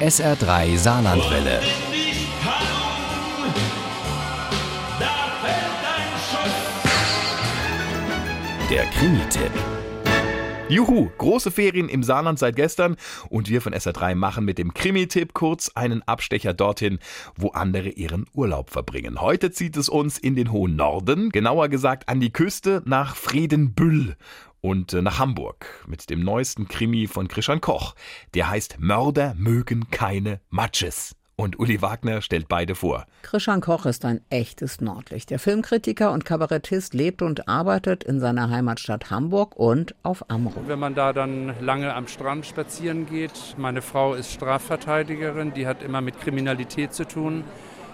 SR3 Saarlandwelle. Der Krimi-Tipp. Juhu, große Ferien im Saarland seit gestern und wir von SR3 machen mit dem Krimi-Tipp kurz einen Abstecher dorthin, wo andere ihren Urlaub verbringen. Heute zieht es uns in den hohen Norden, genauer gesagt an die Küste nach Friedenbüll und äh, nach Hamburg mit dem neuesten Krimi von Christian Koch. Der heißt Mörder mögen keine Matches. Und Uli Wagner stellt beide vor. Christian Koch ist ein echtes Nordlicht. Der Filmkritiker und Kabarettist lebt und arbeitet in seiner Heimatstadt Hamburg und auf Amrum. Wenn man da dann lange am Strand spazieren geht, meine Frau ist Strafverteidigerin, die hat immer mit Kriminalität zu tun,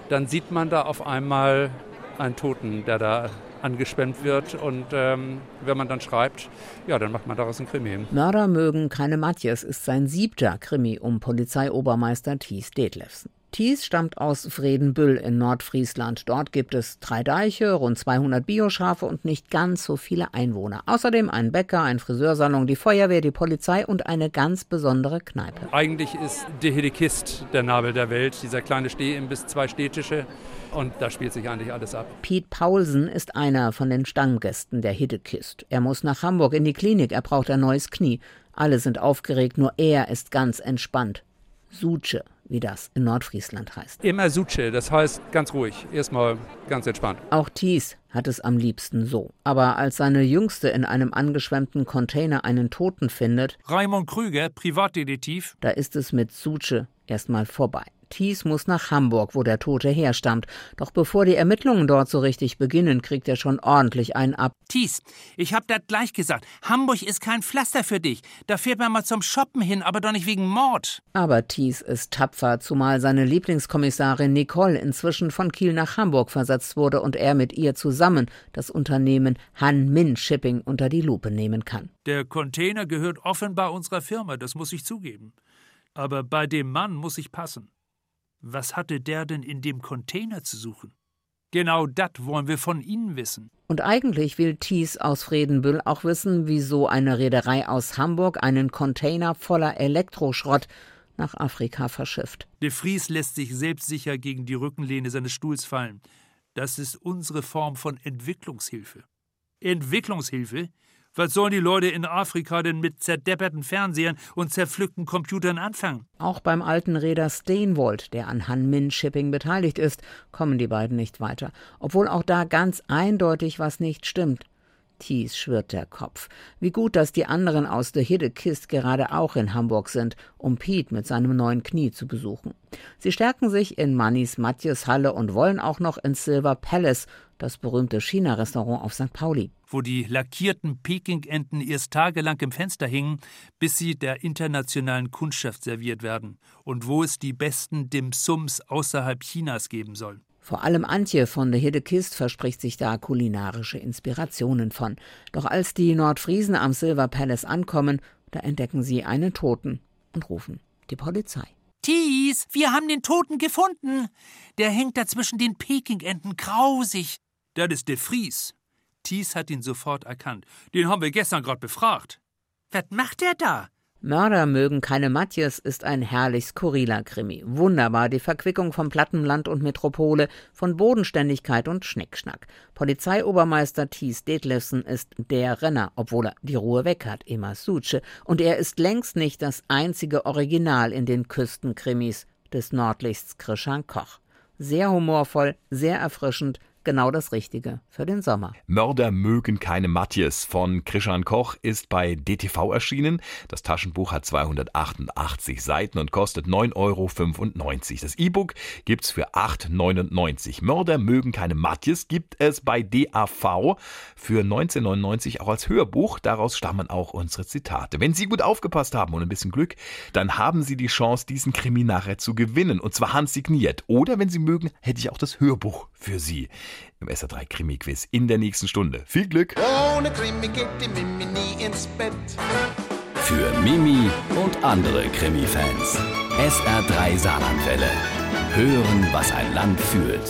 dann sieht man da auf einmal einen Toten, der da angeschwemmt wird. Und ähm, wenn man dann schreibt, ja, dann macht man daraus ein Krimi. Mörder mögen keine Matjes ist sein siebter Krimi um Polizeiobermeister Thies Detlefsen. Thies stammt aus Fredenbüll in Nordfriesland. Dort gibt es drei Deiche, rund 200 Bioschafe und nicht ganz so viele Einwohner. Außerdem ein Bäcker, ein Friseursalon, die Feuerwehr, die Polizei und eine ganz besondere Kneipe. Eigentlich ist De Hedekist der Nabel der Welt, dieser kleine Stehimbiss, zwei Städtische. Und da spielt sich eigentlich alles ab. Pete Paulsen ist einer von den Stammgästen der Hiddekist. Er muss nach Hamburg in die Klinik, er braucht ein neues Knie. Alle sind aufgeregt, nur er ist ganz entspannt. Suche, wie das in Nordfriesland heißt. Immer Suche, das heißt ganz ruhig, erstmal ganz entspannt. Auch Thies hat es am liebsten so. Aber als seine Jüngste in einem angeschwemmten Container einen Toten findet, Raimund Krüger, Privatdetektiv, da ist es mit Suche erstmal vorbei. Thies muss nach Hamburg, wo der Tote herstammt. Doch bevor die Ermittlungen dort so richtig beginnen, kriegt er schon ordentlich einen ab. Thies, ich hab dat gleich gesagt. Hamburg ist kein Pflaster für dich. Da fährt man mal zum Shoppen hin, aber doch nicht wegen Mord. Aber Thies ist tapfer, zumal seine Lieblingskommissarin Nicole inzwischen von Kiel nach Hamburg versetzt wurde und er mit ihr zusammen das Unternehmen Han Min Shipping unter die Lupe nehmen kann. Der Container gehört offenbar unserer Firma, das muss ich zugeben. Aber bei dem Mann muss ich passen. Was hatte der denn in dem Container zu suchen? Genau das wollen wir von Ihnen wissen. Und eigentlich will Thies aus Fredenbüll auch wissen, wieso eine Reederei aus Hamburg einen Container voller Elektroschrott nach Afrika verschifft. De Vries lässt sich selbstsicher gegen die Rückenlehne seines Stuhls fallen. Das ist unsere Form von Entwicklungshilfe. Entwicklungshilfe? Was sollen die Leute in Afrika denn mit zerdepperten Fernsehern und zerpflückten Computern anfangen? Auch beim alten Reeder Steenwold, der an Han-Min Shipping beteiligt ist, kommen die beiden nicht weiter. Obwohl auch da ganz eindeutig was nicht stimmt. Thies schwirrt der Kopf. Wie gut, dass die anderen aus der Hiddekist gerade auch in Hamburg sind, um Piet mit seinem neuen Knie zu besuchen. Sie stärken sich in Mannis Matjes Halle und wollen auch noch ins Silver Palace, das berühmte China-Restaurant auf St. Pauli. Wo die lackierten Pekingenten erst tagelang im Fenster hingen, bis sie der internationalen Kundschaft serviert werden. Und wo es die besten Dim-Sums außerhalb Chinas geben soll. Vor allem Antje von der Hiddekist verspricht sich da kulinarische Inspirationen von. Doch als die Nordfriesen am Silver Palace ankommen, da entdecken sie einen Toten und rufen die Polizei. Thies, wir haben den Toten gefunden. Der hängt da zwischen den Pekingenten grausig. Das ist de Vries. Thies hat ihn sofort erkannt. Den haben wir gestern gerade befragt. Was macht der da? Mörder mögen keine Matjes ist ein herrlich skurriler Krimi. Wunderbar die Verquickung von Plattenland und Metropole, von Bodenständigkeit und Schnickschnack. Polizeiobermeister Thies Detlefsen ist der Renner, obwohl er die Ruhe weg hat, immer Suche. Und er ist längst nicht das einzige Original in den Küstenkrimis des Nordlichts Krishan Koch. Sehr humorvoll, sehr erfrischend, genau das Richtige für den Sommer. Mörder mögen keine Matjes von Krishan Koch ist bei DTV erschienen. Das Taschenbuch hat 288 Seiten und kostet 9,95 Euro. Das E-Book gibt's für 8,99. Mörder mögen keine Matjes gibt es bei DAV für 19,99 auch als Hörbuch. Daraus stammen auch unsere Zitate. Wenn Sie gut aufgepasst haben und ein bisschen Glück, dann haben Sie die Chance, diesen Krimi nachher zu gewinnen und zwar handsigniert. Oder wenn Sie mögen, hätte ich auch das Hörbuch für Sie im SR3 Krimi-Quiz in der nächsten Stunde. Viel Glück! Ohne Krimi geht die Mimi nie ins Bett. Für Mimi und andere Krimi-Fans. SR3 Saarlandwelle. Hören, was ein Land fühlt.